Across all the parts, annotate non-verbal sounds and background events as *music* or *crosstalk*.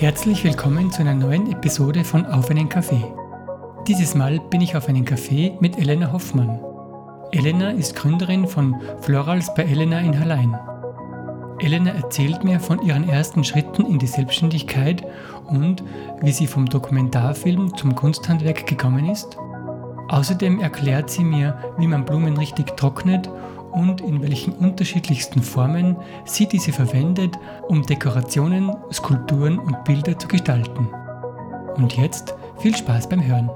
Herzlich willkommen zu einer neuen Episode von Auf einen Kaffee. Dieses Mal bin ich auf einen Kaffee mit Elena Hoffmann. Elena ist Gründerin von Florals bei Elena in Hallein. Elena erzählt mir von ihren ersten Schritten in die Selbstständigkeit und wie sie vom Dokumentarfilm zum Kunsthandwerk gekommen ist. Außerdem erklärt sie mir, wie man Blumen richtig trocknet und in welchen unterschiedlichsten Formen sie diese verwendet, um Dekorationen, Skulpturen und Bilder zu gestalten. Und jetzt viel Spaß beim Hören.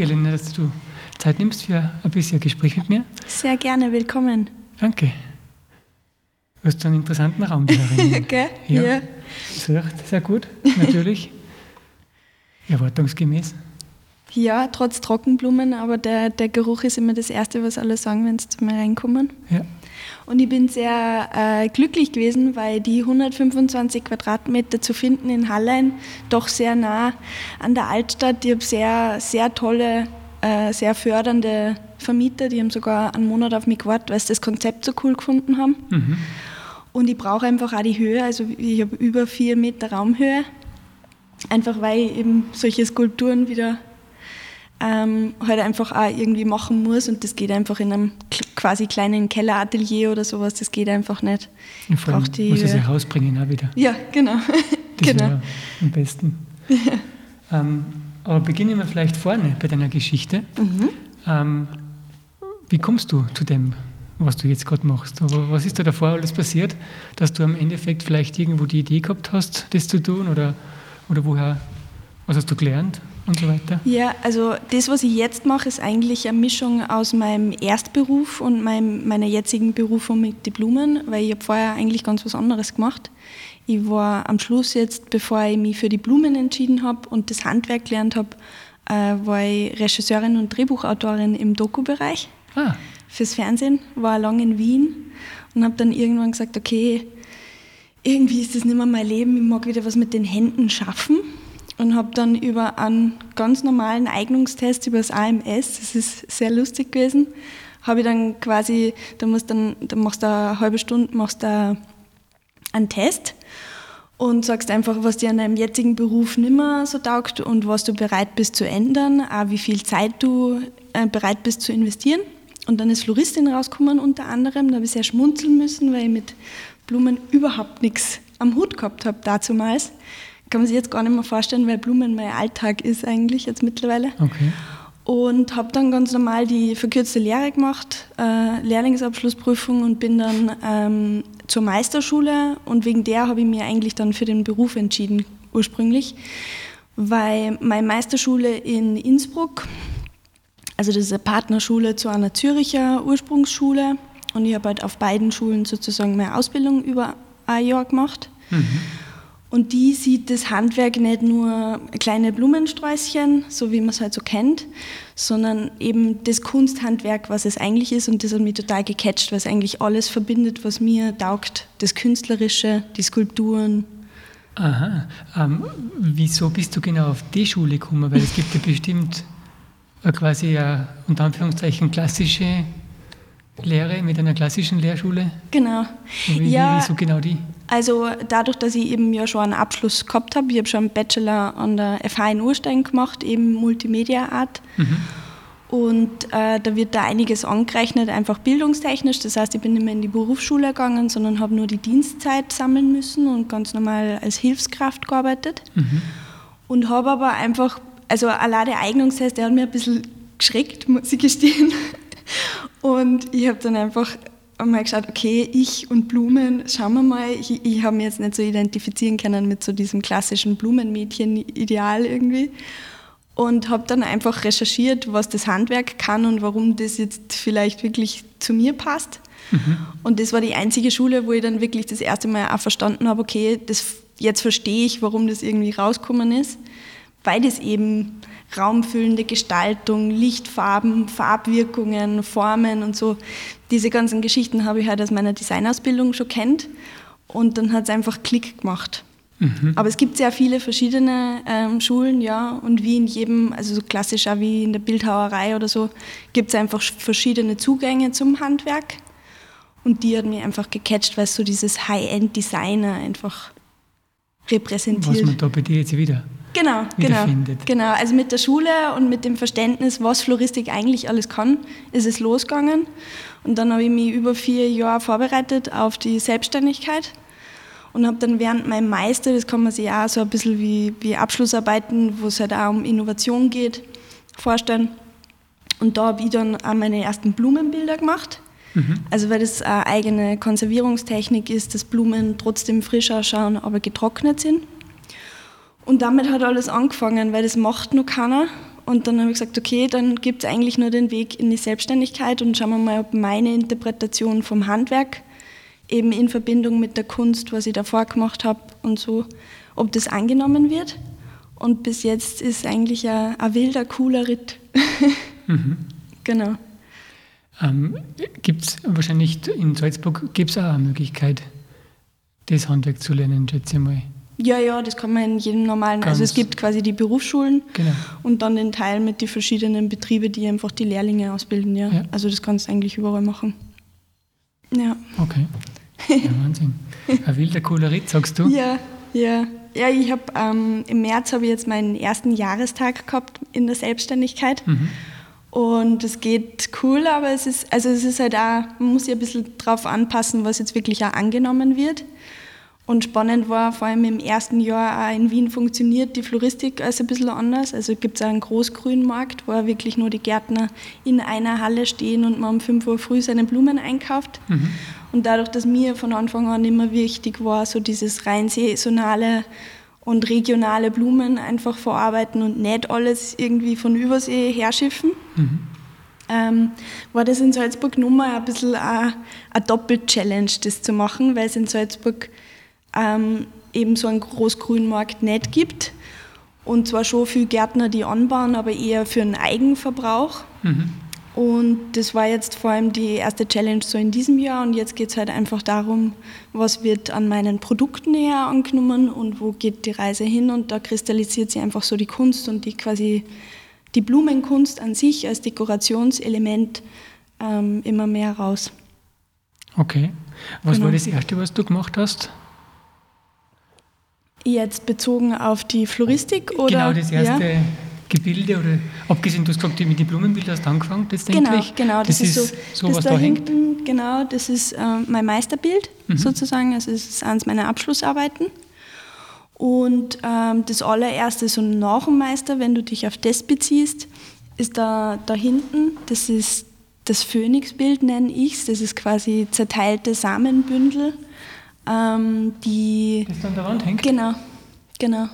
Danke, Elena, dass du Zeit nimmst für ein bisschen Gespräch mit mir. Sehr gerne, willkommen. Danke. Du hast einen interessanten Raum darin. *laughs* Gell? Ja. ja. Sehr, sehr gut, natürlich. *laughs* Erwartungsgemäß. Ja, trotz Trockenblumen, aber der, der Geruch ist immer das Erste, was alle sagen, wenn sie zu mir reinkommen. Ja. Und ich bin sehr äh, glücklich gewesen, weil die 125 Quadratmeter zu finden in Hallein doch sehr nah an der Altstadt. Ich habe sehr, sehr tolle, äh, sehr fördernde Vermieter, die haben sogar einen Monat auf mich gewartet, weil sie das Konzept so cool gefunden haben. Mhm. Und ich brauche einfach auch die Höhe, also ich habe über vier Meter Raumhöhe, einfach weil ich eben solche Skulpturen wieder ähm, halt einfach auch irgendwie machen muss und das geht einfach in einem quasi kleinen Kelleratelier oder sowas, das geht einfach nicht. Und vor allem die, muss es ja rausbringen auch wieder. Ja, genau. Das *laughs* genau. am besten. Ja. *laughs* Ähm, aber beginnen wir vielleicht vorne bei deiner Geschichte. Mhm. Ähm, wie kommst du zu dem, was du jetzt gerade machst? Was ist da davor alles passiert, dass du am Endeffekt vielleicht irgendwo die Idee gehabt hast, das zu tun oder, oder woher, was hast du gelernt? Und so weiter? Ja, also das, was ich jetzt mache, ist eigentlich eine Mischung aus meinem Erstberuf und meinem, meiner jetzigen Berufung mit den Blumen, weil ich habe vorher eigentlich ganz was anderes gemacht. Ich war am Schluss jetzt, bevor ich mich für die Blumen entschieden habe und das Handwerk gelernt habe, äh, war ich Regisseurin und Drehbuchautorin im Doku-Bereich ah. fürs Fernsehen, war lange in Wien und habe dann irgendwann gesagt, okay, irgendwie ist das nicht mehr mein Leben, ich mag wieder was mit den Händen schaffen und habe dann über einen ganz normalen Eignungstest über das AMS, das ist sehr lustig gewesen, habe ich dann quasi, da musst dann, da machst du eine halbe Stunde, machst du einen Test und sagst einfach, was dir an deinem jetzigen Beruf nimmer so taugt und was du bereit bist zu ändern, auch wie viel Zeit du äh, bereit bist zu investieren. Und dann ist Floristin rausgekommen unter anderem, da habe ich sehr schmunzeln müssen, weil ich mit Blumen überhaupt nichts am Hut gehabt habe dazumals kann man sich jetzt gar nicht mehr vorstellen, weil Blumen mein Alltag ist eigentlich jetzt mittlerweile. Okay. Und habe dann ganz normal die verkürzte Lehre gemacht, äh, Lehrlingsabschlussprüfung und bin dann ähm, zur Meisterschule und wegen der habe ich mir eigentlich dann für den Beruf entschieden ursprünglich, weil meine Meisterschule in Innsbruck, also das ist eine Partnerschule zu einer Züricher Ursprungsschule und ich habe halt auf beiden Schulen sozusagen meine Ausbildung über ein Jahr gemacht. Mhm. Und die sieht das Handwerk nicht nur kleine Blumensträußchen, so wie man es halt so kennt, sondern eben das Kunsthandwerk, was es eigentlich ist. Und das hat mich total gecatcht, weil es eigentlich alles verbindet, was mir taugt. Das Künstlerische, die Skulpturen. Aha. Ähm, wieso bist du genau auf die Schule gekommen? Weil es gibt ja bestimmt quasi eine, unter Anführungszeichen klassische Lehre mit einer klassischen Lehrschule. Genau. Wie, ja, wieso genau die? Also dadurch, dass ich eben ja schon einen Abschluss gehabt habe, ich habe schon einen Bachelor an der FH in Urstein gemacht, eben Multimedia Art. Mhm. Und äh, da wird da einiges angerechnet, einfach bildungstechnisch. Das heißt, ich bin nicht mehr in die Berufsschule gegangen, sondern habe nur die Dienstzeit sammeln müssen und ganz normal als Hilfskraft gearbeitet. Mhm. Und habe aber einfach, also allein der Eignungstest, der hat mir ein bisschen geschreckt, muss ich gestehen. *laughs* Und ich habe dann einfach mal geschaut, okay, ich und Blumen, schauen wir mal. Ich, ich habe mich jetzt nicht so identifizieren können mit so diesem klassischen Blumenmädchen-Ideal irgendwie. Und habe dann einfach recherchiert, was das Handwerk kann und warum das jetzt vielleicht wirklich zu mir passt. Mhm. Und das war die einzige Schule, wo ich dann wirklich das erste Mal auch verstanden habe, okay, das, jetzt verstehe ich, warum das irgendwie rausgekommen ist. Weil das eben raumfüllende Gestaltung, Lichtfarben, Farbwirkungen, Formen und so. Diese ganzen Geschichten habe ich halt aus meiner Designausbildung schon kennt und dann hat es einfach Klick gemacht. Mhm. Aber es gibt sehr viele verschiedene ähm, Schulen, ja, und wie in jedem, also so klassisch auch wie in der Bildhauerei oder so, gibt es einfach verschiedene Zugänge zum Handwerk. Und die hat mich einfach gecatcht, weil es so dieses High-End-Designer einfach repräsentiert. Was man da bei dir jetzt wieder Genau, genau, genau. Also mit der Schule und mit dem Verständnis, was Floristik eigentlich alles kann, ist es losgegangen. Und dann habe ich mich über vier Jahre vorbereitet auf die Selbstständigkeit und habe dann während meinem Meister, das kann man sich auch so ein bisschen wie, wie Abschlussarbeiten, wo es halt auch um Innovation geht, vorstellen. Und da habe ich dann auch meine ersten Blumenbilder gemacht. Mhm. Also weil das eine eigene Konservierungstechnik ist, dass Blumen trotzdem frisch ausschauen, aber getrocknet sind. Und damit hat alles angefangen, weil das macht nur keiner. Und dann habe ich gesagt, okay, dann gibt es eigentlich nur den Weg in die Selbstständigkeit und schauen wir mal, ob meine Interpretation vom Handwerk eben in Verbindung mit der Kunst, was ich davor gemacht habe und so, ob das angenommen wird. Und bis jetzt ist eigentlich ein, ein wilder, cooler Ritt. *laughs* mhm. Genau. Ähm, gibt es wahrscheinlich in Salzburg gibt es auch eine Möglichkeit, das Handwerk zu lernen, schätze ich mal. Ja, ja, das kann man in jedem normalen, Ganz also es gibt quasi die Berufsschulen genau. und dann den Teil mit den verschiedenen Betrieben, die einfach die Lehrlinge ausbilden, ja. ja. Also das kannst du eigentlich überall machen. Ja. Okay. Ja, *laughs* Wahnsinn. Ein wilder cooler Ritt, sagst du? Ja, ja. Ja, ich habe ähm, im März habe ich jetzt meinen ersten Jahrestag gehabt in der Selbstständigkeit. Mhm. Und es geht cool, aber es ist, also es ist halt auch, man muss sich ein bisschen darauf anpassen, was jetzt wirklich auch angenommen wird. Und spannend war vor allem im ersten Jahr auch in Wien funktioniert die Floristik als ein bisschen anders. Also gibt es einen Großgrünmarkt, wo wirklich nur die Gärtner in einer Halle stehen und man um 5 Uhr früh seine Blumen einkauft. Mhm. Und dadurch, dass mir von Anfang an immer wichtig war, so dieses rein saisonale und regionale Blumen einfach verarbeiten und nicht alles irgendwie von Übersee herschiffen. Mhm. Ähm, war das in Salzburg Nummer ein bisschen eine, eine Doppel-Challenge, das zu machen, weil es in Salzburg ähm, eben so einen Großgrünmarkt nicht gibt. Und zwar schon viele Gärtner, die anbauen, aber eher für den Eigenverbrauch. Mhm. Und das war jetzt vor allem die erste Challenge so in diesem Jahr. Und jetzt geht es halt einfach darum, was wird an meinen Produkten näher angenommen und wo geht die Reise hin. Und da kristallisiert sich einfach so die Kunst und die quasi die Blumenkunst an sich als Dekorationselement ähm, immer mehr raus. Okay. Was genau. war das Erste, was du gemacht hast? Jetzt bezogen auf die Floristik oder? Genau, das erste ja? Gebilde oder abgesehen, du hast gesagt, mit den Blumenbildern hast du angefangen letztendlich. Genau, genau. Das, das ist, so, so das was da, da hinten, hängt. Genau, das ist äh, mein Meisterbild mhm. sozusagen. Also es ist eines meiner Abschlussarbeiten. Und ähm, das allererste, so nach dem Meister, wenn du dich auf das beziehst, ist da, da hinten, das ist das Phönixbild, nenne ich es. Das ist quasi zerteilte Samenbündel ähm, die, das an der Wand hängt? Genau, genau.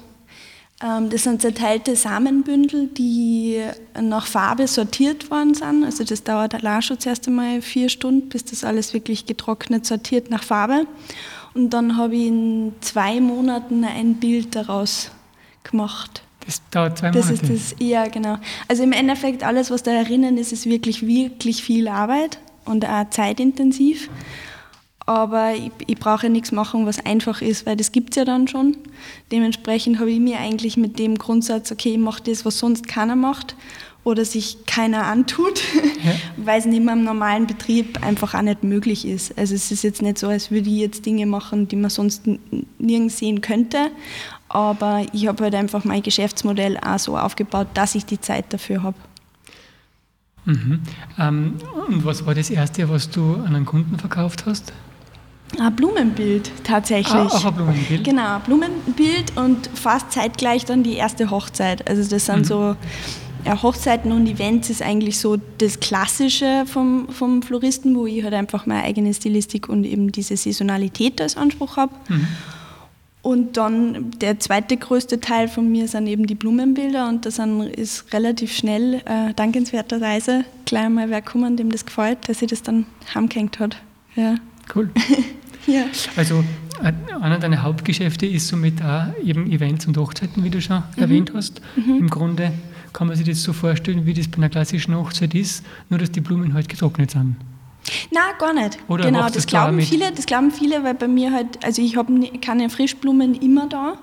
Ähm, das sind zerteilte Samenbündel, die nach Farbe sortiert worden sind. Also das dauert allein schon zuerst einmal vier Stunden, bis das alles wirklich getrocknet sortiert nach Farbe. Und dann habe ich in zwei Monaten ein Bild daraus gemacht. Das dauert zwei Monate? Das ist das, ja, genau. Also im Endeffekt, alles, was da erinnern ist, ist wirklich, wirklich viel Arbeit und auch zeitintensiv aber ich, ich brauche ja nichts machen, was einfach ist, weil das gibt es ja dann schon. Dementsprechend habe ich mir eigentlich mit dem Grundsatz, okay, ich mache das, was sonst keiner macht oder sich keiner antut, *laughs* ja. weil es nicht mehr im normalen Betrieb einfach auch nicht möglich ist. Also es ist jetzt nicht so, als würde ich jetzt Dinge machen, die man sonst nirgends sehen könnte, aber ich habe halt einfach mein Geschäftsmodell auch so aufgebaut, dass ich die Zeit dafür habe. Mhm. Ähm, und was war das Erste, was du an einen Kunden verkauft hast? Ein Blumenbild tatsächlich. Ah, auch ein Blumenbild? Genau, ein Blumenbild und fast zeitgleich dann die erste Hochzeit. Also das sind mhm. so, ja, Hochzeiten und Events ist eigentlich so das Klassische vom, vom Floristen, wo ich halt einfach meine eigene Stilistik und eben diese Saisonalität als Anspruch habe. Mhm. Und dann der zweite größte Teil von mir sind eben die Blumenbilder und das ist relativ schnell, äh, dankenswerterweise, gleich mal wer kommen, dem das gefällt, dass sie das dann heimgehängt hat. Ja. Cool. *laughs* ja. Also äh, einer deiner Hauptgeschäfte ist somit auch eben Events und Hochzeiten, wie du schon mhm. erwähnt hast. Mhm. Im Grunde kann man sich das so vorstellen, wie das bei einer klassischen Hochzeit ist, nur dass die Blumen halt getrocknet sind? Na, gar nicht. Oder genau, das glauben viele, das glauben viele, weil bei mir halt, also ich habe keine Frischblumen immer da,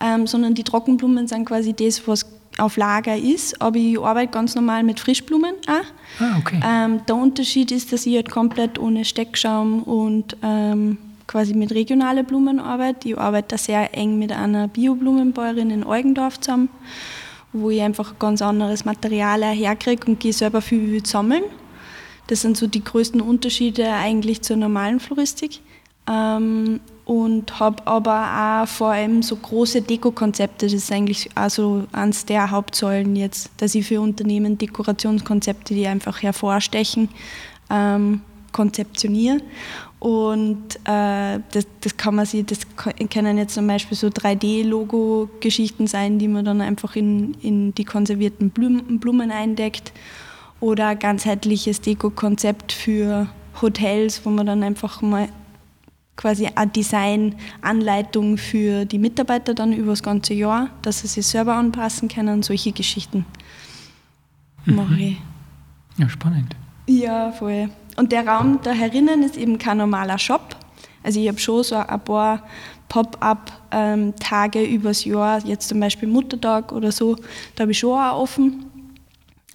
ähm, sondern die Trockenblumen sind quasi das, was auf Lager ist, aber ich arbeite ganz normal mit Frischblumen auch. Ah, okay. Ähm, der Unterschied ist, dass ich halt komplett ohne Steckschaum und ähm, quasi mit regionalen Blumen arbeite. Ich arbeite da sehr eng mit einer Bioblumenbäuerin in Eugendorf zusammen, wo ich einfach ein ganz anderes Material herkriege und gehe selber viel wild sammeln. Das sind so die größten Unterschiede eigentlich zur normalen Floristik. Ähm, und habe aber auch vor allem so große Dekokonzepte. Das ist eigentlich also eines der Hauptsäulen jetzt, dass ich für Unternehmen Dekorationskonzepte, die einfach hervorstechen, ähm, konzeptioniere. Und äh, das, das kann man sich, das können jetzt zum Beispiel so 3D-Logo-Geschichten sein, die man dann einfach in, in die konservierten Blumen, Blumen eindeckt. Oder ein ganzheitliches Deko-Konzept für Hotels, wo man dann einfach mal quasi eine Designanleitung für die Mitarbeiter dann über das ganze Jahr, dass sie sich selber anpassen können. Solche Geschichten mache ich. Ja, spannend. Ja, voll. Und der Raum da herinnen ist eben kein normaler Shop. Also ich habe schon so ein paar Pop-up-Tage übers Jahr, jetzt zum Beispiel Muttertag oder so, da habe ich schon auch offen.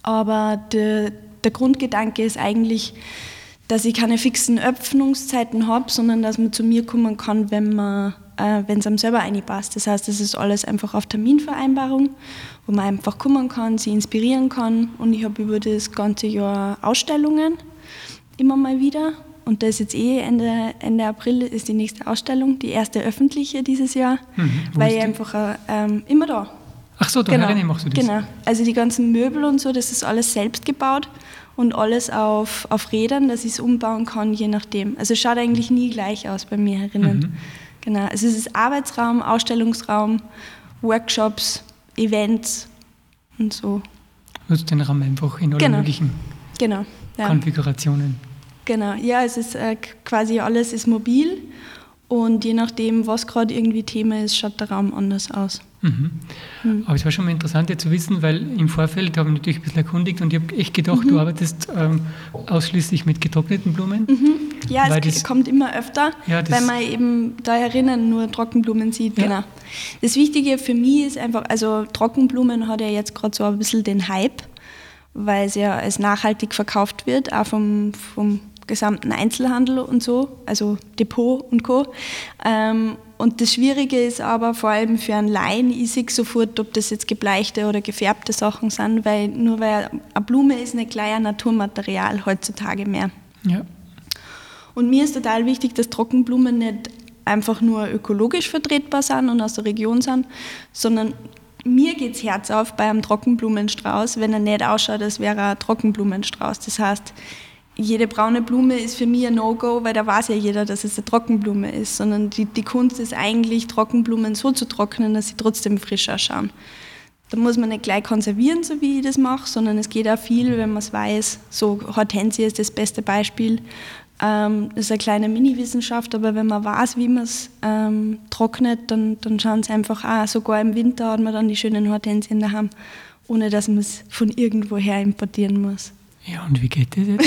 Aber der, der Grundgedanke ist eigentlich, dass ich keine fixen Öffnungszeiten habe, sondern dass man zu mir kommen kann, wenn man äh, wenn es einem selber einpasst. Das heißt, das ist alles einfach auf Terminvereinbarung, wo man einfach kommen kann, sie inspirieren kann. Und ich habe über das ganze Jahr Ausstellungen immer mal wieder. Und da ist jetzt eh Ende, Ende April ist die nächste Ausstellung, die erste öffentliche dieses Jahr, Mhm. Weil ich einfach äh, ähm, immer da. Ach so, da herinnen machst du das. Genau. Also die ganzen Möbel und so, das ist alles selbst gebaut und alles auf, auf Rädern, dass ich es umbauen kann, je nachdem. Also es schaut eigentlich nie gleich aus bei mir herinnen. Mhm. Genau. Also es ist Arbeitsraum, Ausstellungsraum, Workshops, Events und so. Nutzt den Raum einfach in allen Genau. möglichen Genau. Ja. Konfigurationen. Genau, ja, es ist äh, quasi alles ist mobil und je nachdem, was gerade irgendwie Thema ist, schaut der Raum anders aus. Mhm. Aber es war schon mal interessant jetzt zu wissen, weil im Vorfeld habe ich natürlich ein bisschen erkundigt und ich habe echt gedacht, Mhm. du arbeitest ähm, ausschließlich mit getrockneten Blumen. Ja, Weil es das- kommt immer öfter, Ja, weil man eben da herinnen nur Trockenblumen sieht. Ja. Genau. Das Wichtige für mich ist einfach, also Trockenblumen hat ja jetzt gerade so ein bisschen den Hype, weil es ja als nachhaltig verkauft wird, auch vom, vom gesamten Einzelhandel und so, also Depot und Co. Ähm, und das Schwierige ist aber vor allem für einen Laien, ich sehe sofort, ob das jetzt gebleichte oder gefärbte Sachen sind, weil nur weil eine Blume ist nicht gleich ein Naturmaterial heutzutage mehr. Ja. Und mir ist total wichtig, dass Trockenblumen nicht einfach nur ökologisch vertretbar sind und aus der Region sind, sondern mir geht's Herz auf bei einem Trockenblumenstrauß, wenn er nicht ausschaut, als wäre er ein Trockenblumenstrauß. Das heißt, jede braune Blume ist für mich ein No-Go, weil da weiß ja jeder, dass es eine Trockenblume ist, sondern die, die Kunst ist eigentlich, Trockenblumen so zu trocknen, dass sie trotzdem frisch ausschauen. Da muss man nicht gleich konservieren, so wie ich das mache, sondern es geht auch viel, wenn man es weiß. So Hortensie ist das beste Beispiel. Ähm, das ist eine kleine Mini-Wissenschaft, aber wenn man weiß, wie man es ähm, trocknet, dann, dann schauen sie einfach auch. Sogar im Winter hat man dann die schönen Hortensien daheim, ohne dass man es von irgendwoher importieren muss. Ja, und wie geht das jetzt?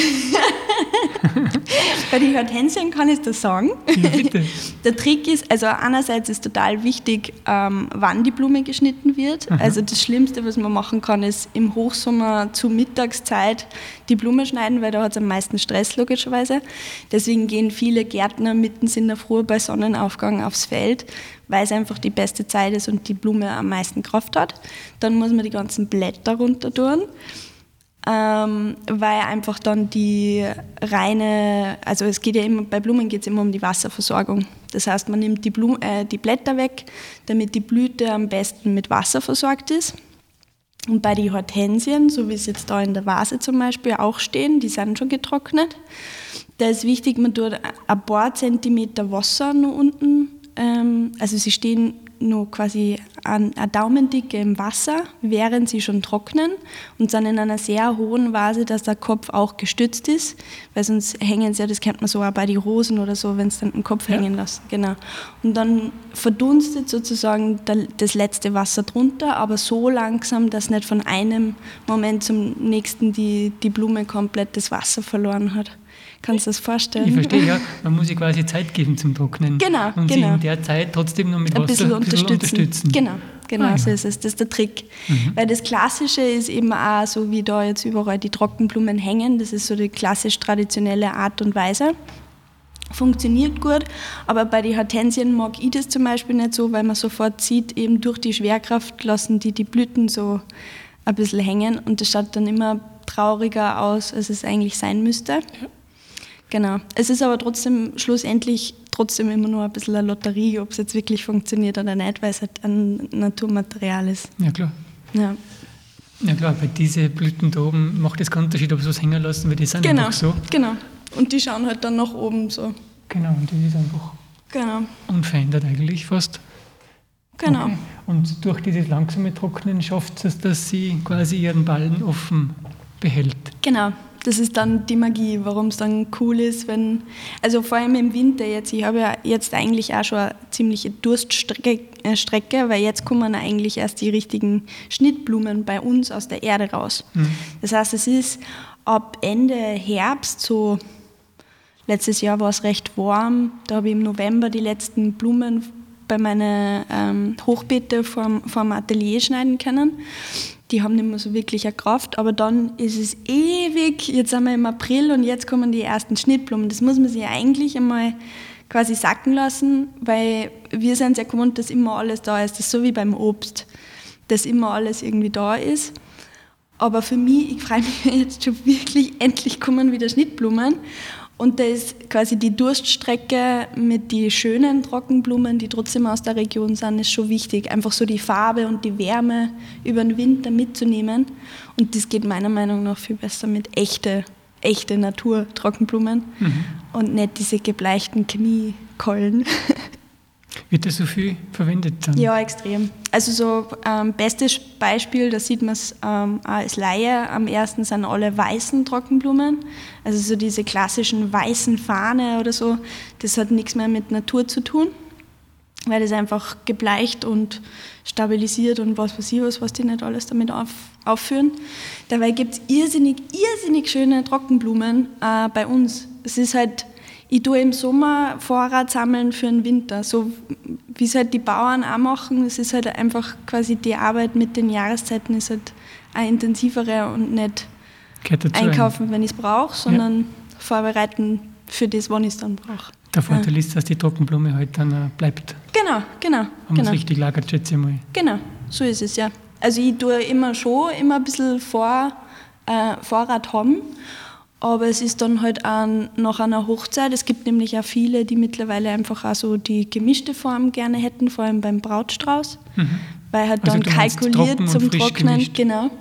Bei den Hortensien kann ich das sagen. Ja, bitte. *laughs* Der Trick ist, also einerseits ist total wichtig, ähm, wann die Blume geschnitten wird. Also das Schlimmste, was man machen kann, ist im Hochsommer zur Mittagszeit die Blume schneiden, weil da hat es am meisten Stress logischerweise. Deswegen gehen viele Gärtner mitten in der Früh bei Sonnenaufgang aufs Feld, weil es einfach die beste Zeit ist und die Blume am meisten Kraft hat. Dann muss man die ganzen Blätter runter tun ähm, weil einfach dann die reine, also es geht ja immer, bei Blumen geht es immer um die Wasserversorgung. Das heißt, man nimmt die, Blum, äh, die Blätter weg, damit die Blüte am besten mit Wasser versorgt ist. Und bei den Hortensien, so wie es jetzt da in der Vase zum Beispiel auch stehen, die sind schon getrocknet, da ist wichtig, man tut ein paar Zentimeter Wasser noch unten ähm, also sie stehen nur quasi an eine Daumendicke im Wasser, während sie schon trocknen und sind in einer sehr hohen Vase, dass der Kopf auch gestützt ist, weil sonst hängen sie ja, das kennt man so auch bei den Rosen oder so, wenn es dann den Kopf ja. hängen lassen. Genau. Und dann verdunstet sozusagen das letzte Wasser drunter, aber so langsam, dass nicht von einem Moment zum nächsten die, die Blume komplett das Wasser verloren hat. Kannst du das vorstellen? Ich verstehe, ja. Man muss sich quasi Zeit geben zum Trocknen. Genau, und genau. sie in der Zeit trotzdem noch mit ein Wasser bisschen unterstützen. unterstützen. Genau, genau ah, ja. so ist es. Das ist der Trick. Mhm. Weil das Klassische ist eben auch so, wie da jetzt überall die Trockenblumen hängen. Das ist so die klassisch traditionelle Art und Weise. Funktioniert gut, aber bei den Hortensien mag ich das zum Beispiel nicht so, weil man sofort sieht, eben durch die Schwerkraft lassen die die Blüten so ein bisschen hängen und das schaut dann immer trauriger aus, als es eigentlich sein müsste. Ja. Genau. Es ist aber trotzdem schlussendlich trotzdem immer nur ein bisschen eine Lotterie, ob es jetzt wirklich funktioniert oder nicht, weil es halt ein Naturmaterial ist. Ja, klar. Ja. Ja klar, bei diesen Blüten da oben macht es keinen Unterschied, ob sie was hängen lassen, weil die sind genau, einfach so. Genau, und die schauen halt dann nach oben so. Genau, und das ist einfach genau. unverändert eigentlich fast. Genau. Okay. Und durch dieses langsame Trocknen schafft es, dass sie quasi ihren Ballen offen behält. Genau, das ist dann die Magie, warum es dann cool ist, wenn, also vor allem im Winter jetzt, ich habe ja jetzt eigentlich auch schon eine ziemliche Durststrecke, äh, weil jetzt kommen eigentlich erst die richtigen Schnittblumen bei uns aus der Erde raus. Mhm. Das heißt, es ist ab Ende Herbst, so letztes Jahr war es recht warm, da habe ich im November die letzten Blumen bei meinen ähm, Hochbeete vom, vom Atelier schneiden können die haben nicht mehr so wirklich eine Kraft, aber dann ist es ewig, jetzt sind wir im April und jetzt kommen die ersten Schnittblumen. Das muss man sich eigentlich einmal quasi sacken lassen, weil wir sind sehr gewohnt, dass immer alles da ist. Das ist so wie beim Obst, dass immer alles irgendwie da ist. Aber für mich, ich freue mich *laughs* jetzt schon wirklich, endlich kommen wieder Schnittblumen. Und da ist quasi die Durststrecke mit den schönen Trockenblumen, die trotzdem aus der Region sind, ist schon wichtig. Einfach so die Farbe und die Wärme über den Winter mitzunehmen. Und das geht meiner Meinung nach viel besser mit echte, echte Natur-Trockenblumen mhm. und nicht diese gebleichten Chemiekollen. *laughs* Wird das so viel verwendet dann? Ja, extrem. Also so ähm, bestes Beispiel, da sieht man es ähm, als Laie, am ersten sind alle weißen Trockenblumen. Also so diese klassischen weißen Fahne oder so, das hat nichts mehr mit Natur zu tun, weil das einfach gebleicht und stabilisiert und was weiß ich was, was die nicht alles damit auf, aufführen. Dabei gibt es irrsinnig, irrsinnig schöne Trockenblumen äh, bei uns. Es ist halt ich tue im Sommer Vorrat sammeln für den Winter, so wie es halt die Bauern auch machen. Es ist halt einfach quasi die Arbeit mit den Jahreszeiten ist halt eine intensivere und nicht einkaufen, wenn ich es brauche, sondern ja. vorbereiten für das, wann ich es dann brauche. Der Vorteil ja. ist, dass die Trockenblume halt dann äh, bleibt. Genau, genau. Wenn man genau. es richtig lagert, schätze ich mal. Genau, so ist es ja. Also ich tue immer schon immer ein bisschen vor, äh, Vorrat haben aber es ist dann halt auch nach einer Hochzeit. Es gibt nämlich auch viele, die mittlerweile einfach auch so die gemischte Form gerne hätten, vor allem beim Brautstrauß. Mhm. Weil halt also dann kalkuliert zum Trocknen, gemischt. genau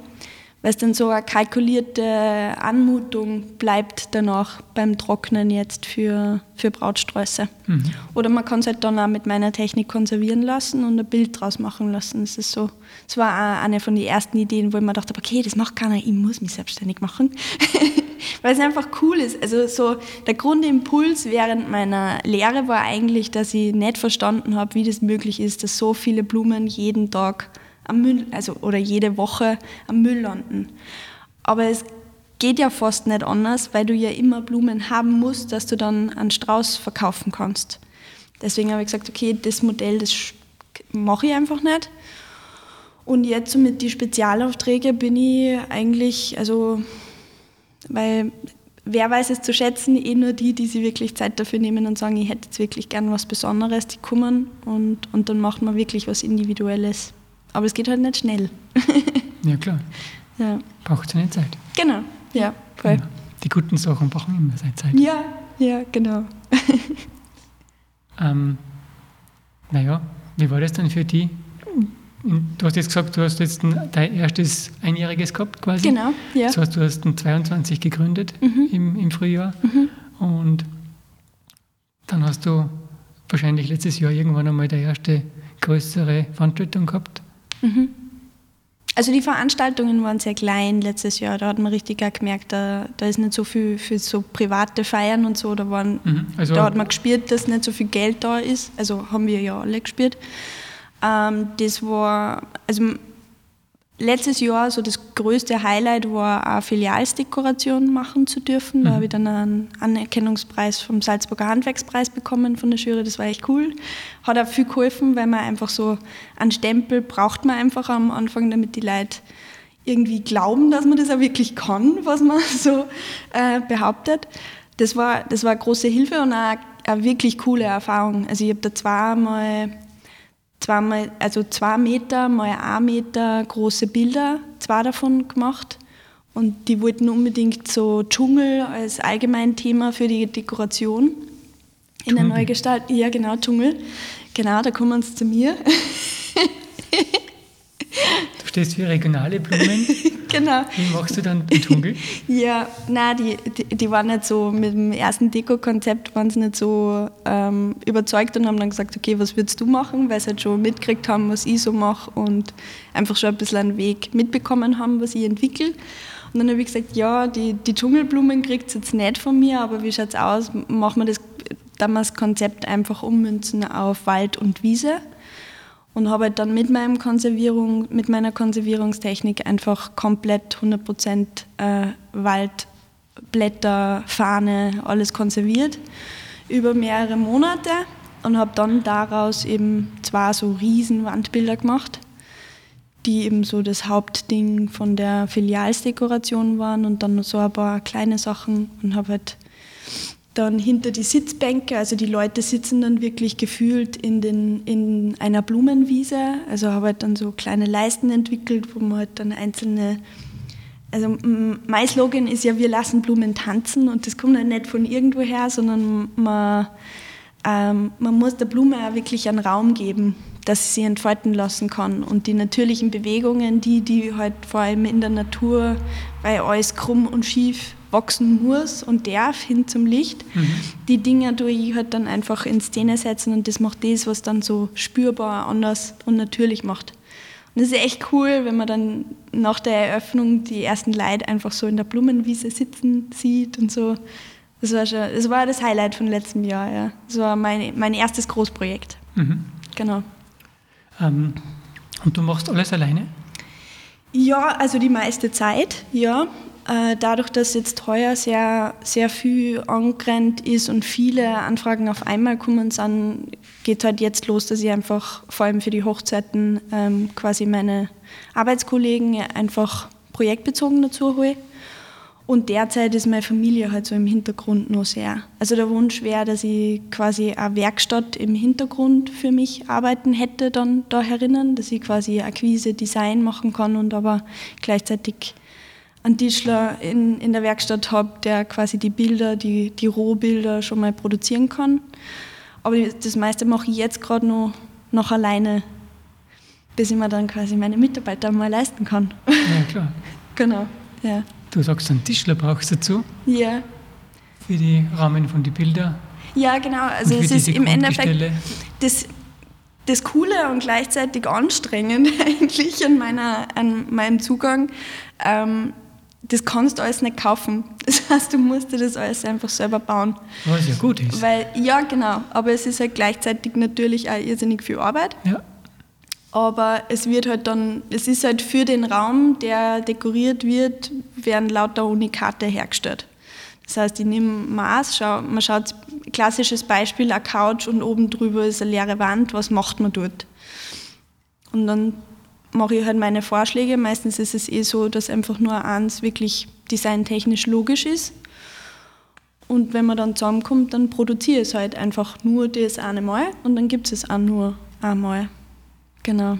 weil es dann so eine kalkulierte Anmutung bleibt danach beim Trocknen jetzt für, für Brautsträuße. Mhm. Oder man kann es halt dann auch mit meiner Technik konservieren lassen und ein Bild draus machen lassen. Das ist so, das war auch eine von den ersten Ideen, wo ich mir dachte, okay, das macht keiner, ich muss mich selbstständig machen. *laughs* weil es einfach cool ist. Also so der Grundimpuls während meiner Lehre war eigentlich, dass ich nicht verstanden habe, wie das möglich ist, dass so viele Blumen jeden Tag am Müll, also oder jede Woche am Müll landen. Aber es geht ja fast nicht anders, weil du ja immer Blumen haben musst, dass du dann einen Strauß verkaufen kannst. Deswegen habe ich gesagt, okay, das Modell, das mache ich einfach nicht. Und jetzt mit den Spezialaufträgen bin ich eigentlich, also, weil wer weiß es zu schätzen, eh nur die, die sich wirklich Zeit dafür nehmen und sagen, ich hätte jetzt wirklich gern was Besonderes, die kommen und, und dann macht man wirklich was Individuelles. Aber es geht halt nicht schnell. ja, klar. *laughs* Ja. Braucht seine Zeit. Genau, ja, voll. Genau. Die guten Sachen brauchen immer seine Zeit. Ja, ja, genau. *laughs* ähm, naja, wie war das dann für die? Du hast jetzt gesagt, du hast jetzt ein, dein erstes Einjähriges gehabt quasi. Genau, ja. Das heißt, du hast ein 22 gegründet mhm. im, im Frühjahr. Mhm. Und dann hast du wahrscheinlich letztes Jahr irgendwann einmal der erste größere Veranstaltung gehabt. Mhm. Also die Veranstaltungen waren sehr klein letztes Jahr. Da hat man richtig auch gemerkt, da, da ist nicht so viel für so private Feiern und so. Da, waren, mhm. also da hat man gespürt, dass nicht so viel Geld da ist. Also haben wir ja alle gespürt. Ähm, das war, also letztes Jahr so das größte Highlight war eine Filialsdekoration machen zu dürfen. Da mhm. habe ich dann einen Anerkennungspreis vom Salzburger Handwerkspreis bekommen von der Jury. Das war echt cool. Hat auch viel geholfen, weil man einfach so einen Stempel braucht man einfach am Anfang, damit die Leute irgendwie glauben, dass man das auch wirklich kann, was man *laughs* so äh, behauptet. Das war, das war eine große Hilfe und auch eine wirklich coole Erfahrung. Also ich habe da zweimal zweimal, also zwei Meter mal ein Meter große Bilder, zwei davon gemacht. Und die wollten unbedingt so Dschungel als Allgemeinthema für die Dekoration in der Neugestalt. Ja, genau, Dschungel. Genau, da kommen sie zu mir. Du stehst für regionale Blumen. *laughs* *laughs* genau. Wie machst du dann den Dschungel? *laughs* ja, nein, die, die, die, waren nicht so, mit dem ersten Deko-Konzept waren sie nicht so ähm, überzeugt und haben dann gesagt, okay, was würdest du machen? Weil sie halt schon mitgekriegt haben, was ich so mache und einfach schon ein bisschen einen Weg mitbekommen haben, was ich entwickle. Und dann habe ich gesagt, ja, die, die Dschungelblumen kriegt es jetzt nicht von mir, aber wie schaut es aus? Machen wir das, dann das Konzept einfach ummünzen auf Wald und Wiese und habe halt dann mit, meinem Konservierung, mit meiner Konservierungstechnik einfach komplett 100% äh, Wald, Blätter, Fahne, alles konserviert über mehrere Monate und habe dann daraus eben zwei so riesen Wandbilder gemacht, die eben so das Hauptding von der Filialsdekoration waren und dann so ein paar kleine Sachen und habe halt dann hinter die Sitzbänke, also die Leute sitzen dann wirklich gefühlt in, den, in einer Blumenwiese. Also habe halt dann so kleine Leisten entwickelt, wo man halt dann einzelne. Also mein Slogan ist ja, wir lassen Blumen tanzen und das kommt halt nicht von irgendwoher, sondern man, ähm, man muss der Blume auch wirklich einen Raum geben, dass sie sich entfalten lassen kann. Und die natürlichen Bewegungen, die, die halt vor allem in der Natur, weil alles krumm und schief wachsen muss und darf hin zum Licht. Mhm. Die Dinge tue ich halt dann einfach in Szene setzen und das macht das, was dann so spürbar, anders und natürlich macht. Und das ist echt cool, wenn man dann nach der Eröffnung die ersten Leute einfach so in der Blumenwiese sitzen sieht und so. Das war, schon, das war das Highlight von letztem Jahr. Ja. Das war mein, mein erstes Großprojekt. Mhm. Genau. Ähm, und du machst alles alleine? Ja, also die meiste Zeit, ja. Äh, dadurch, dass jetzt heuer sehr, sehr viel angrennt ist und viele Anfragen auf einmal kommen sind, geht halt jetzt los, dass ich einfach vor allem für die Hochzeiten ähm, quasi meine Arbeitskollegen einfach projektbezogen dazu hole. Und derzeit ist meine Familie halt so im Hintergrund nur sehr. Also der Wunsch wäre, dass ich quasi eine Werkstatt im Hintergrund für mich arbeiten hätte dann da herinnen, dass ich quasi Akquise, Design machen kann und aber gleichzeitig einen Tischler in, in der Werkstatt habe, der quasi die Bilder, die, die Rohbilder schon mal produzieren kann. Aber das meiste mache ich jetzt gerade noch, noch alleine, bis ich mir dann quasi meine Mitarbeiter mal leisten kann. Ja, klar. *laughs* genau, ja. Du sagst, einen Tischler brauchst du dazu? Ja. Für die Rahmen von den Bildern? Ja, genau. Also es ist im Endeffekt das, das Coole und gleichzeitig anstrengend *laughs* eigentlich an, meiner, an meinem Zugang. Ähm, das kannst du alles nicht kaufen. Das heißt, du musst dir das alles einfach selber bauen. Was ja gut ist. Weil, ja, genau. Aber es ist halt gleichzeitig natürlich auch irrsinnig viel Arbeit. Ja. Aber es wird halt dann, es ist halt für den Raum, der dekoriert wird, werden lauter Unikate hergestellt. Das heißt, ich nehme Maß, schau, man schaut, klassisches Beispiel, eine Couch und oben drüber ist eine leere Wand, was macht man dort? Und dann mache ich halt meine Vorschläge. Meistens ist es eh so, dass einfach nur eins wirklich designtechnisch logisch ist. Und wenn man dann zusammenkommt, dann produziere ich es halt einfach nur das eine Mal und dann gibt es es auch nur einmal. Genau.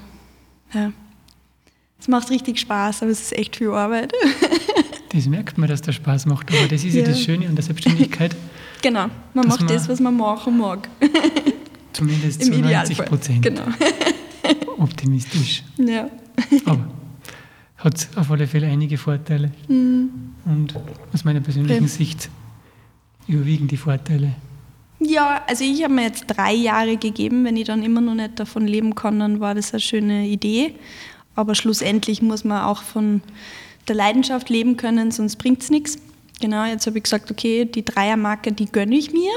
Ja. Es macht richtig Spaß, aber es ist echt viel Arbeit. *laughs* das merkt man, dass das Spaß macht, aber das ist ja, ja das Schöne an der Selbstständigkeit. *laughs* Genau, man macht man das, was man machen mag. Zumindest *laughs* zu 90 Prozent. Genau optimistisch. Ja. *laughs* Aber hat auf alle Fälle einige Vorteile. Mhm. Und aus meiner persönlichen ja. Sicht überwiegen die Vorteile. Ja, also ich habe mir jetzt drei Jahre gegeben. Wenn ich dann immer noch nicht davon leben kann, dann war das eine schöne Idee. Aber schlussendlich muss man auch von der Leidenschaft leben können, sonst bringt es nichts. Genau, jetzt habe ich gesagt, okay, die Dreiermarke, die gönne ich mir.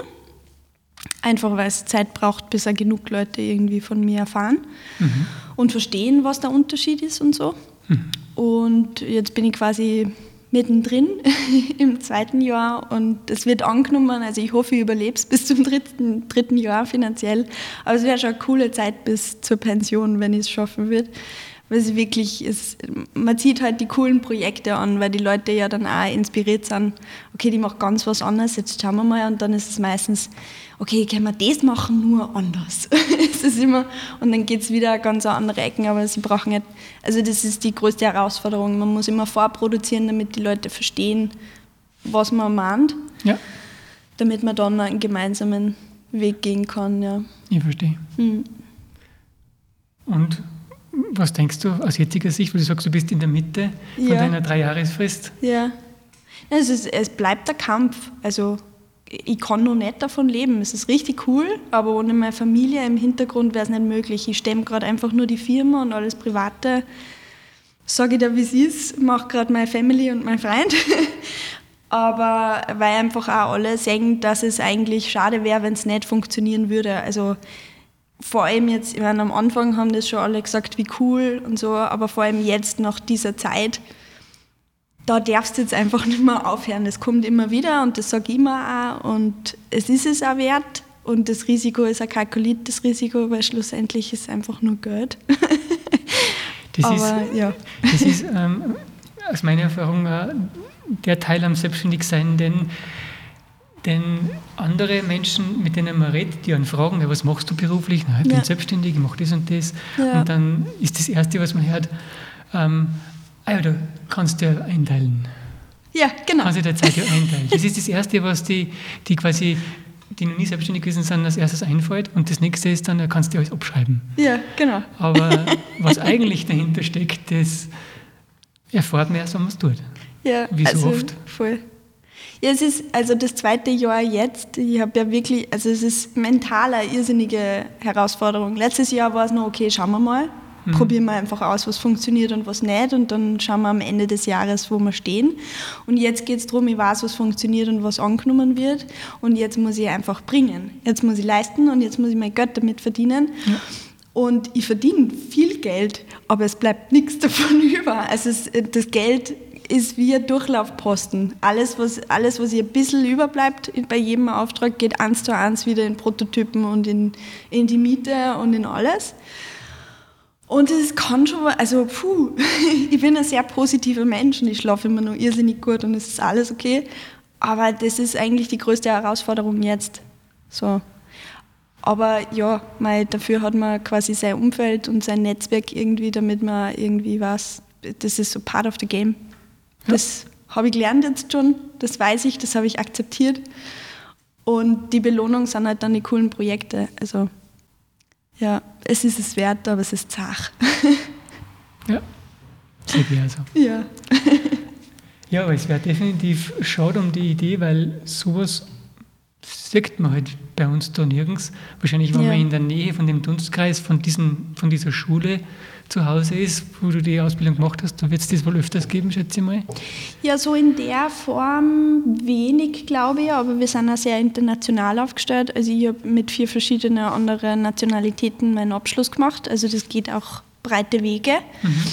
Einfach weil es Zeit braucht, bis auch genug Leute irgendwie von mir erfahren mhm. und verstehen, was der Unterschied ist und so. Mhm. Und jetzt bin ich quasi mittendrin *laughs* im zweiten Jahr und es wird angenommen. Also ich hoffe, ich überlebe es bis zum dritten, dritten Jahr finanziell. Aber es wäre schon eine coole Zeit bis zur Pension, wenn ich es schaffen würde weil es wirklich ist, man zieht halt die coolen Projekte an, weil die Leute ja dann auch inspiriert sind, okay, die macht ganz was anderes, jetzt schauen wir mal und dann ist es meistens, okay, können wir das machen, nur anders. *laughs* es ist immer, und dann geht es wieder ganz andere Ecken, aber sie brauchen nicht, also das ist die größte Herausforderung, man muss immer vorproduzieren, damit die Leute verstehen, was man meint, ja. damit man dann einen gemeinsamen Weg gehen kann, ja. Ich verstehe. Hm. Und was denkst du aus jetziger Sicht, weil du sagst, du bist in der Mitte von ja. deiner Dreijahresfrist? Ja, es, ist, es bleibt der Kampf. Also ich kann noch nicht davon leben. Es ist richtig cool, aber ohne meine Familie im Hintergrund wäre es nicht möglich. Ich stemme gerade einfach nur die Firma und alles Private. Sage ich dir, wie es ist, mache gerade meine Family und mein Freund. *laughs* aber weil einfach auch alle sagen, dass es eigentlich schade wäre, wenn es nicht funktionieren würde. Also vor allem jetzt, ich meine, am Anfang haben das schon alle gesagt, wie cool und so, aber vor allem jetzt nach dieser Zeit, da darfst du jetzt einfach *laughs* nicht mehr aufhören. Das kommt immer wieder und das sage ich immer auch und es ist es auch wert und das Risiko ist ein kalkuliertes Risiko, weil schlussendlich ist es einfach nur Geld. *laughs* das aber, ist, ja. das ist ähm, aus meiner Erfahrung äh, der Teil am Selbstständigsein, den denn andere Menschen, mit denen man redet, die einen fragen, was machst du beruflich? Na, ich bin ja. selbstständig, ich mache das und das. Ja. Und dann ist das Erste, was man hört, ähm, ah ja, du kannst ja einteilen. Ja, genau. Kannst du der Zeit ja einteilen. Das ist das Erste, was die, die quasi, die noch nie selbstständig gewesen sind, als erstes einfällt. Und das nächste ist dann, da kannst du alles abschreiben. Ja, genau. Aber *laughs* was eigentlich dahinter steckt, das erfahrt man erst, wenn man es tut. Ja, Wie so also oft. Voll. Ja, es ist also das zweite Jahr jetzt. Ich habe ja wirklich, also es ist mental eine irrsinnige Herausforderung. Letztes Jahr war es noch, okay, schauen wir mal. Mhm. Probieren wir einfach aus, was funktioniert und was nicht. Und dann schauen wir am Ende des Jahres, wo wir stehen. Und jetzt geht es darum, ich weiß, was funktioniert und was angenommen wird. Und jetzt muss ich einfach bringen. Jetzt muss ich leisten und jetzt muss ich mein Geld damit verdienen. Ja. Und ich verdiene viel Geld, aber es bleibt nichts *laughs* davon über. Also es, das Geld ist wie ein Durchlaufposten. Alles was, alles, was ihr ein bisschen überbleibt bei jedem Auftrag, geht eins zu eins wieder in Prototypen und in, in die Miete und in alles. Und es kann schon, also puh, *laughs* ich bin ein sehr positiver Mensch und ich schlafe immer noch irrsinnig gut und es ist alles okay. Aber das ist eigentlich die größte Herausforderung jetzt. So. Aber ja, mei, dafür hat man quasi sein Umfeld und sein Netzwerk irgendwie, damit man irgendwie was, das ist so part of the game. Das habe ich gelernt jetzt schon, das weiß ich, das habe ich akzeptiert. Und die Belohnung sind halt dann die coolen Projekte. Also ja, es ist es wert, aber es ist zach. ja, sehe ich also. *laughs* Ja. ja, aber es wäre definitiv schade um die Idee, weil sowas sieht man halt bei uns da nirgends. Wahrscheinlich, wenn ja. man in der Nähe von dem Dunstkreis, von, diesen, von dieser Schule zu Hause ist, wo du die Ausbildung gemacht hast, da wird es das wohl öfters geben, schätze ich mal. Ja, so in der Form wenig, glaube ich, aber wir sind auch sehr international aufgestellt. Also ich habe mit vier verschiedenen anderen Nationalitäten meinen Abschluss gemacht, also das geht auch breite Wege. Mhm.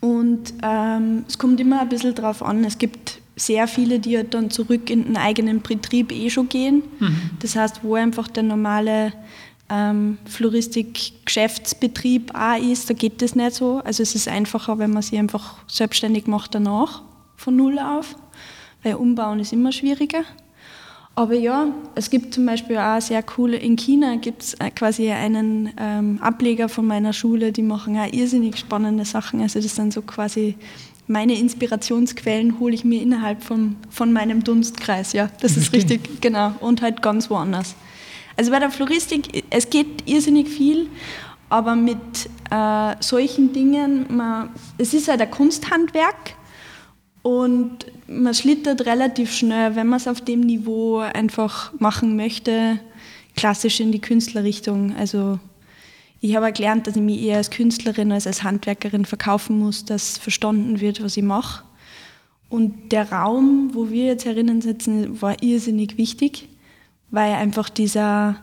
Und ähm, es kommt immer ein bisschen drauf an. Es gibt sehr viele, die halt dann zurück in den eigenen Betrieb eh schon gehen. Mhm. Das heißt, wo einfach der normale ähm, Floristik-Geschäftsbetrieb auch ist, da geht das nicht so. Also es ist einfacher, wenn man sich einfach selbstständig macht danach, von Null auf, weil Umbauen ist immer schwieriger. Aber ja, es gibt zum Beispiel auch sehr coole, in China gibt es äh, quasi einen ähm, Ableger von meiner Schule, die machen auch irrsinnig spannende Sachen. Also das sind so quasi meine Inspirationsquellen hole ich mir innerhalb von, von meinem Dunstkreis, ja. Das ist richtig, genau. Und halt ganz woanders. Also bei der Floristik, es geht irrsinnig viel, aber mit äh, solchen Dingen, man, es ist halt ein Kunsthandwerk Und man schlittert relativ schnell, wenn man es auf dem Niveau einfach machen möchte, klassisch in die Künstlerrichtung. Also ich habe gelernt, dass ich mich eher als Künstlerin als als Handwerkerin verkaufen muss, dass verstanden wird, was ich mache. Und der Raum, wo wir jetzt herinnen sitzen, war irrsinnig wichtig, weil einfach dieser,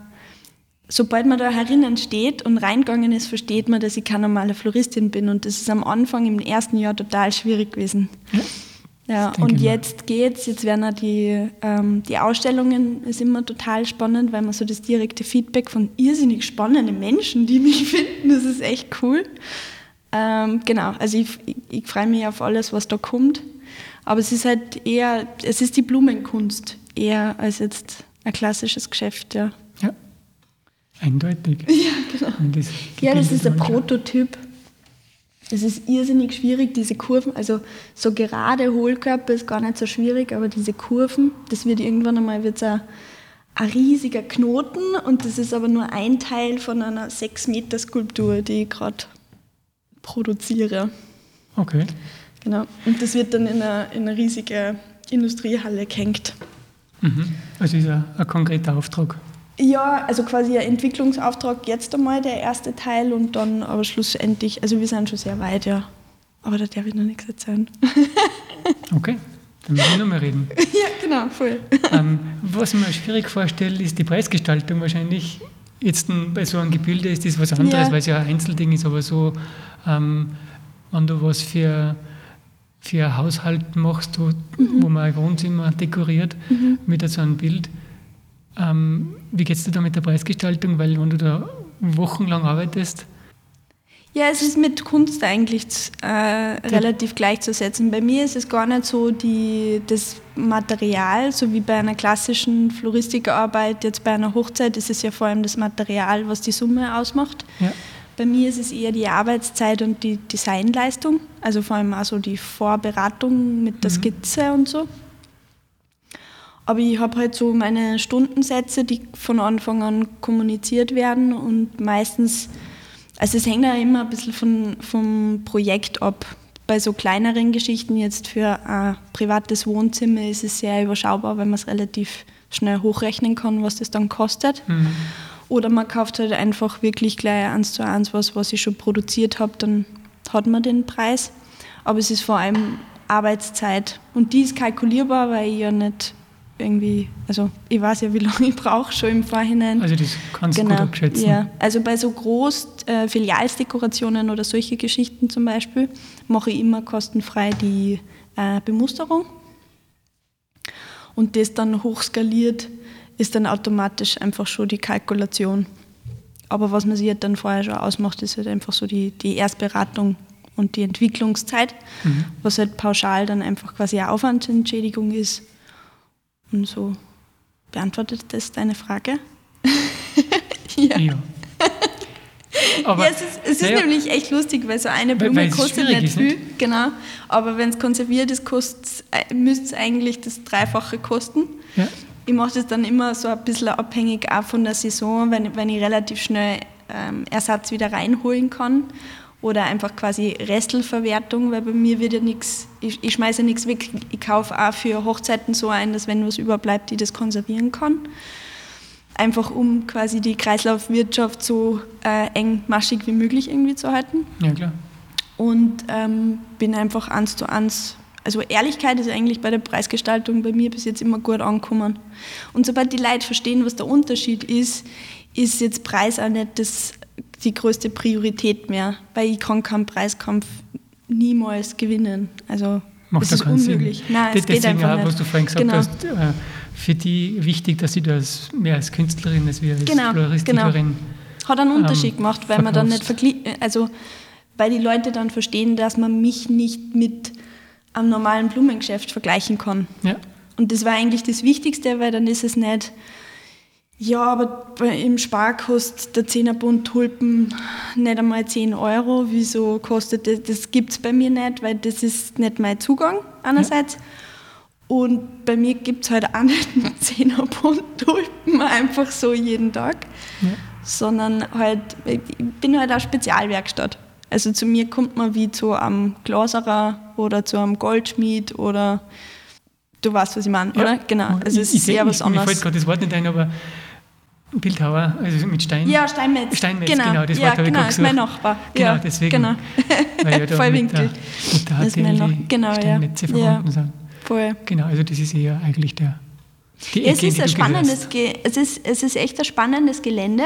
sobald man da herinnen steht und reingegangen ist, versteht man, dass ich keine normale Floristin bin. Und das ist am Anfang im ersten Jahr total schwierig gewesen. Ja. Ja, und jetzt geht's. Jetzt werden auch die, ähm, die Ausstellungen ist immer total spannend, weil man so das direkte Feedback von irrsinnig spannenden Menschen, die mich *laughs* finden, das ist echt cool. Ähm, genau, also ich, ich, ich freue mich auf alles, was da kommt. Aber es ist halt eher, es ist die Blumenkunst eher als jetzt ein klassisches Geschäft, ja. Ja, eindeutig. *laughs* Ja, genau. Das ja, das ist ein Prototyp. Es ist irrsinnig schwierig, diese Kurven, also so gerade Hohlkörper ist gar nicht so schwierig, aber diese Kurven, das wird irgendwann einmal wird's ein, ein riesiger Knoten und das ist aber nur ein Teil von einer 6 Meter Skulptur, die ich gerade produziere. Okay. Genau. Und das wird dann in eine, in eine riesige Industriehalle gehängt. Mhm. Also ist ein, ein konkreter Auftrag. Ja, also quasi ein Entwicklungsauftrag jetzt einmal, der erste Teil und dann aber schlussendlich, also wir sind schon sehr weit, ja. Aber da darf ich noch nichts erzählen. *laughs* okay, dann müssen wir noch mal reden. *laughs* ja, genau, voll. *laughs* Ähm, was ich mir schwierig vorstelle, ist die Preisgestaltung wahrscheinlich. Jetzt bei so einem Gebilde ist das was anderes, ja. weil es ja ein Einzelding ist, aber so, ähm, wenn du was für für Haushalt machst, wo, mhm. wo man ein Wohnzimmer dekoriert mhm. mit so einem Bild. Ähm, wie geht es dir da mit der Preisgestaltung? Weil wenn du da wochenlang arbeitest. Ja, es ist mit Kunst eigentlich äh, relativ gleichzusetzen. Bei mir ist es gar nicht so die, das Material, so wie bei einer klassischen Floristikerarbeit. Jetzt bei einer Hochzeit ist es ja vor allem das Material, was die Summe ausmacht. Ja. Bei mir ist es eher die Arbeitszeit und die Designleistung, also vor allem also die Vorberatung mit der mhm. Skizze und so. Aber ich habe halt so meine Stundensätze, die von Anfang an kommuniziert werden und meistens, also es hängt ja immer ein bisschen von, vom Projekt ab. Bei so kleineren Geschichten jetzt für ein privates Wohnzimmer ist es sehr überschaubar, weil man es relativ schnell hochrechnen kann, was das dann kostet. Mhm. Oder man kauft halt einfach wirklich gleich eins zu eins was, was ich schon produziert habe, dann hat man den Preis. Aber es ist vor allem Arbeitszeit und die ist kalkulierbar, weil ich ja nicht irgendwie, also ich weiß ja, wie *laughs* lange ich brauche schon im Vorhinein. Also das kannst du genau, gut abschätzen. Ja, also bei so groß äh, Filialsdekorationen oder solche Geschichten zum Beispiel mache ich immer kostenfrei die äh, Bemusterung und das dann hochskaliert ist dann automatisch einfach schon die Kalkulation. Aber was man sich halt dann vorher schon ausmacht, ist halt einfach so die, die Erstberatung und die Entwicklungszeit, mhm. was halt pauschal dann einfach quasi eine Aufwandsentschädigung ist. Und so beantwortet das deine Frage? *laughs* ja. ja. Aber, ja, es ist, es ist ja, nämlich echt lustig, weil so eine Blume kostet nicht viel, nicht? genau. Aber wenn es konserviert ist, äh, müsste es eigentlich das Dreifache kosten. Ja ich mache das dann immer so ein bisschen abhängig auch von der Saison, wenn, wenn ich relativ schnell ähm, Ersatz wieder reinholen kann oder einfach quasi Restelverwertung, weil bei mir wird ja nichts, ich, ich schmeiße nichts weg. Ich kaufe auch für Hochzeiten so ein, dass wenn was überbleibt, ich das konservieren kann. Einfach um quasi die Kreislaufwirtschaft so äh, engmaschig wie möglich irgendwie zu halten. Ja, klar. Und ähm, bin einfach eins zu eins also Ehrlichkeit ist eigentlich bei der Preisgestaltung bei mir bis jetzt immer gut angekommen. Und sobald die Leute verstehen, was der Unterschied ist, ist jetzt Preis auch nicht das, die größte Priorität mehr, weil ich kann keinen Preiskampf niemals gewinnen. Also Macht das ist unmöglich. Sinn. Nein, es geht einfach auch, nicht. was du vorhin gesagt genau. hast, äh, für die wichtig, dass sie das mehr als Künstlerin als wir als genau, Floristikerin genau. Hat einen Unterschied ähm, gemacht, weil verkaufst. man dann nicht verglichen, also weil die Leute dann verstehen, dass man mich nicht mit am normalen Blumengeschäft vergleichen kann. Ja. Und das war eigentlich das Wichtigste, weil dann ist es nicht, ja, aber im Spar kostet der 10er Bund Tulpen nicht einmal 10 Euro. Wieso kostet das? Das gibt es bei mir nicht, weil das ist nicht mein Zugang einerseits. Ja. Und bei mir gibt es halt auch nicht einen *laughs* 10er Bund Tulpen einfach so jeden Tag, ja. sondern halt, ich bin halt eine Spezialwerkstatt. Also zu mir kommt man wie zu einem Glaserer oder zu einem Goldschmied oder du weißt, was ich meine, Ja. oder? Genau. Also es ich, ist sehr ich, was ich, Mir anderes. fällt gerade das Wort nicht ein, aber Bildhauer, also mit Stein. Ja, Steinmetz. Steinmetz, genau. genau, das ja, Wort habe ich genau, gerade ist mein. Nachbar. Genau, ja, deswegen. Genau, Weil ja *laughs* da Vollwinkel. mit der, mit der Das ist mein HTL genau, ja. Steinmetze Ja. verbunden sind. voll. Genau, also das ist eher eigentlich der. Die Es Ecke, in ist, ein spannendes es, ist, es ist echt ein spannendes Gelände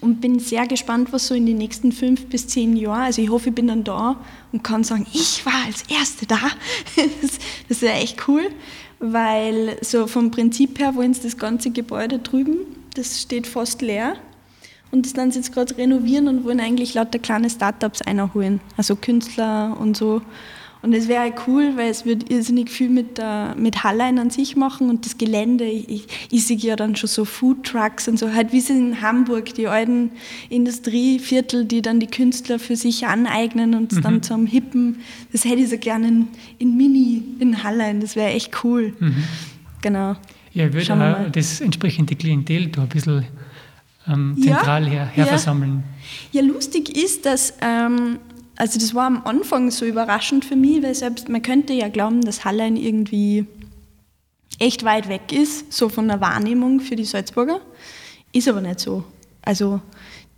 und bin sehr gespannt, was so in den nächsten fünf bis zehn Jahren, also ich hoffe, ich bin dann da und kann sagen, ich war als Erste da. *laughs* Das, wäre echt cool, weil so vom Prinzip her wollen sie das ganze Gebäude drüben, das steht fast leer und das dann jetzt gerade renovieren und wollen eigentlich lauter kleine Startups einholen, also Künstler und so. Und es wäre cool, weil es wird irrsinnig viel mit, der, mit Hallein an sich machen und das Gelände. Ich, ich sehe ja dann schon so Foodtrucks und so, halt wie es in Hamburg, die alten Industrieviertel, die dann die Künstler für sich aneignen und es Mhm. dann zum Hippen. Das hätte ich so gerne in, in Mini in Hallein, das wäre echt cool. Mhm. Genau. Ja, ich würde auch das entsprechende Klientel da ein bisschen ähm, Ja, zentral her, her ja. versammeln. Ja, lustig ist, dass, ähm, also das war am Anfang so überraschend für mich, weil selbst man könnte ja glauben, dass Hallein irgendwie echt weit weg ist, so von der Wahrnehmung für die Salzburger. Ist aber nicht so. Also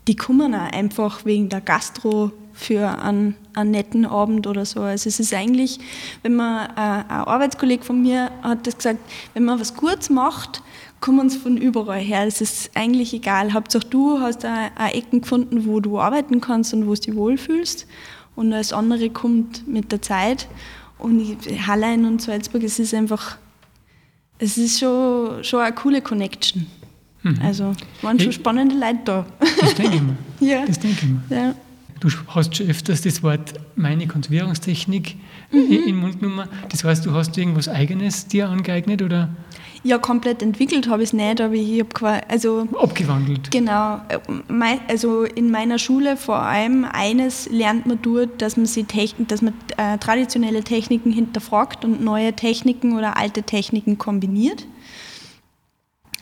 die kommen auch einfach wegen der Gastro für einen, einen netten Abend oder so. Also es ist eigentlich, wenn man, äh, ein Arbeitskollege von mir hat das gesagt, wenn man was Gutes macht, kommen sie von überall her. Es ist eigentlich egal. Hauptsache du hast auch Ecken gefunden, wo du arbeiten kannst und wo du dich wohlfühlst. Und alles andere kommt mit der Zeit. Und Hallein und Salzburg, es ist einfach, es ist schon, schon eine coole Connection. Also es waren schon spannende Leute da. Das denke ich mir. *laughs* ja. Das denke ich mir. ja. Du hast schon öfters das Wort meine Konservierungstechnik Mhm. in in den Mund genommen. Das heißt, du hast irgendwas Eigenes dir angeeignet oder Ja, komplett entwickelt habe ich es nicht, aber ich habe quasi, also abgewandelt? genau, also in meiner Schule vor allem eines lernt man dort, dass man, sie Techn dass man äh, traditionelle Techniken hinterfragt und neue Techniken oder alte Techniken kombiniert.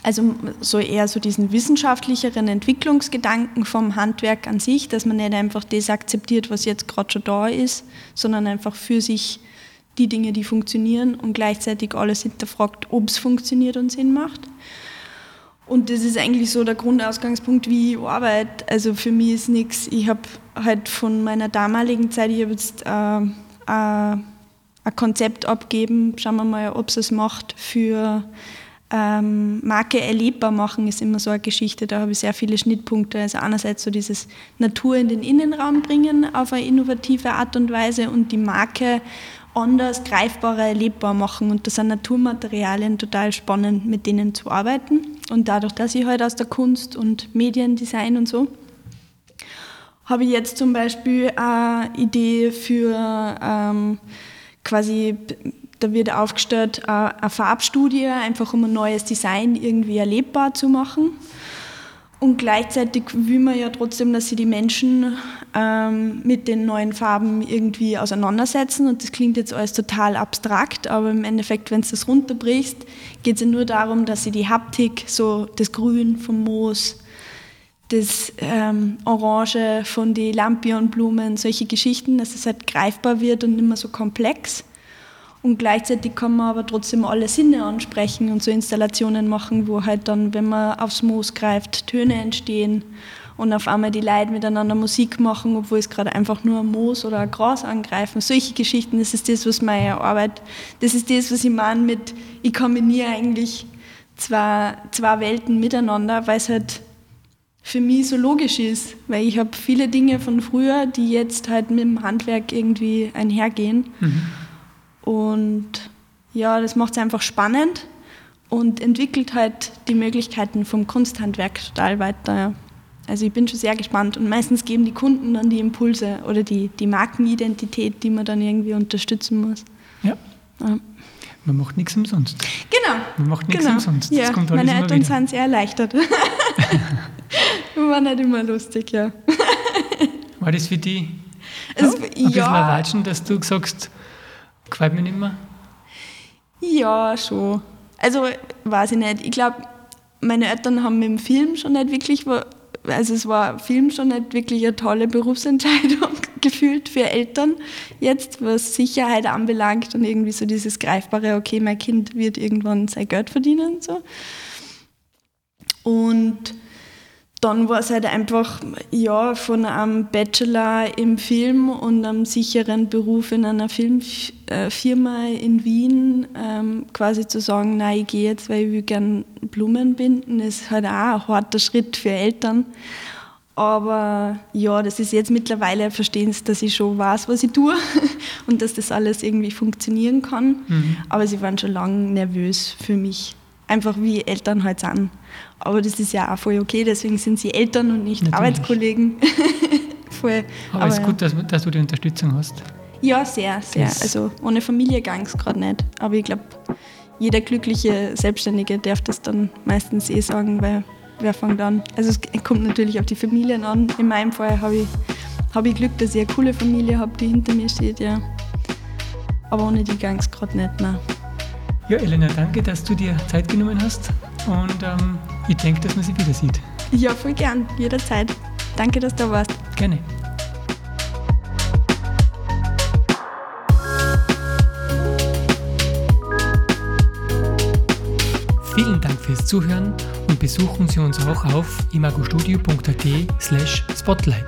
Also so eher so diesen wissenschaftlicheren Entwicklungsgedanken vom Handwerk an sich, dass man nicht einfach das akzeptiert, was jetzt gerade schon da ist, sondern einfach für sich die Dinge, die funktionieren und gleichzeitig alles hinterfragt, ob es funktioniert und Sinn macht. Und das ist eigentlich so der Grundausgangspunkt, wie ich arbeite. Also für mich ist nichts, ich habe halt von meiner damaligen Zeit, ich habe jetzt äh, äh, ein Konzept abgeben, schauen wir mal, ob es es macht für ähm, Marke erlebbar machen ist immer so eine Geschichte, da habe ich sehr viele Schnittpunkte. Also einerseits so dieses Natur in den Innenraum bringen auf eine innovative Art und Weise und die Marke anders, greifbarer, erlebbar machen. Und das sind Naturmaterialien total spannend, mit denen zu arbeiten. Und dadurch, dass ich halt aus der Kunst und Mediendesign und so, habe ich jetzt zum Beispiel eine Idee für ähm, quasi, da wird aufgestellt äh, eine Farbstudie, einfach um ein neues Design irgendwie erlebbar zu machen. Und gleichzeitig will man ja trotzdem, dass sich die Menschen ähm, mit den neuen Farben irgendwie auseinandersetzen. Und das klingt jetzt alles total abstrakt, aber im Endeffekt, wenn du das runterbrichst, geht es ja nur darum, dass sie die Haptik, so das Grün vom Moos, das ähm, Orange von den Lampionblumen, solche Geschichten, dass es halt greifbar wird und nicht mehr so komplex. Und gleichzeitig kann man aber trotzdem alle Sinne ansprechen und so Installationen machen, wo halt dann, wenn man aufs Moos greift, Töne entstehen und auf einmal die Leute miteinander Musik machen, obwohl es gerade einfach nur Moos oder Gras angreifen. Solche Geschichten, das ist das, was meine Arbeit, das ist das, was ich meine mit, ich kombiniere eigentlich zwei, zwei Welten miteinander, weil es halt für mich so logisch ist, weil ich habe viele Dinge von früher, die jetzt halt mit dem Handwerk irgendwie einhergehen. Und ja, das macht es einfach spannend und entwickelt halt die Möglichkeiten vom Kunsthandwerk total weiter. Also ich bin schon sehr gespannt und meistens geben die Kunden dann die Impulse oder die, die Markenidentität, die man dann irgendwie unterstützen muss. Ja, Ja. man macht nichts umsonst. Genau. Man macht nichts genau. umsonst. Ja, Das kommt alles meine Eltern sind sehr erleichtert. *laughs* War nicht immer lustig, ja. War das für die Es- ein bisschen ja. ein Watschen, dass du sagst, gefällt mir nicht mehr? Ja, schon. Also, weiß ich nicht. Ich glaube, meine Eltern haben mit dem Film schon nicht wirklich, also es war Film schon nicht wirklich eine tolle Berufsentscheidung *laughs* gefühlt für Eltern jetzt, was Sicherheit anbelangt und irgendwie so dieses greifbare, okay, mein Kind wird irgendwann sein Geld verdienen. So. Und dann war es halt einfach, ja, von einem Bachelor im Film und einem sicheren Beruf in einer Filmfirma in Wien ähm, quasi zu sagen, nein, ich gehe jetzt, weil ich will gerne Blumen binden, ist halt auch ein harter Schritt für Eltern. Aber ja, das ist jetzt mittlerweile verstehen sie, dass ich schon weiß, was ich tue *laughs* und dass das alles irgendwie funktionieren kann. Mhm. Aber sie waren schon lange nervös für mich. Einfach wie Eltern halt sind. Aber das ist ja auch voll okay, deswegen sind sie Eltern und nicht Natürlich. Arbeitskollegen. *laughs* voll. Aber, es ist gut, dass, dass, du die Unterstützung hast. Ja, sehr, sehr. Das also ohne Familie gang es gerade nicht. Aber ich glaube, jeder glückliche Selbstständige darf das dann meistens eh sagen, weil wer fängt an? Also es kommt natürlich auf die Familien an. In meinem Fall habe ich, hab ich Glück, dass ich eine coole Familie habe, die hinter mir steht, ja. Aber ohne die gang es gerade nicht, nein. Ja, Elena, danke, dass du dir Zeit genommen hast und ähm, ich denke, dass man sie wieder sieht. Ja, voll gern, jederzeit. Danke, dass du da warst. Gerne. Vielen Dank fürs Zuhören und besuchen Sie uns auch auf imagostudio.at slash spotlight.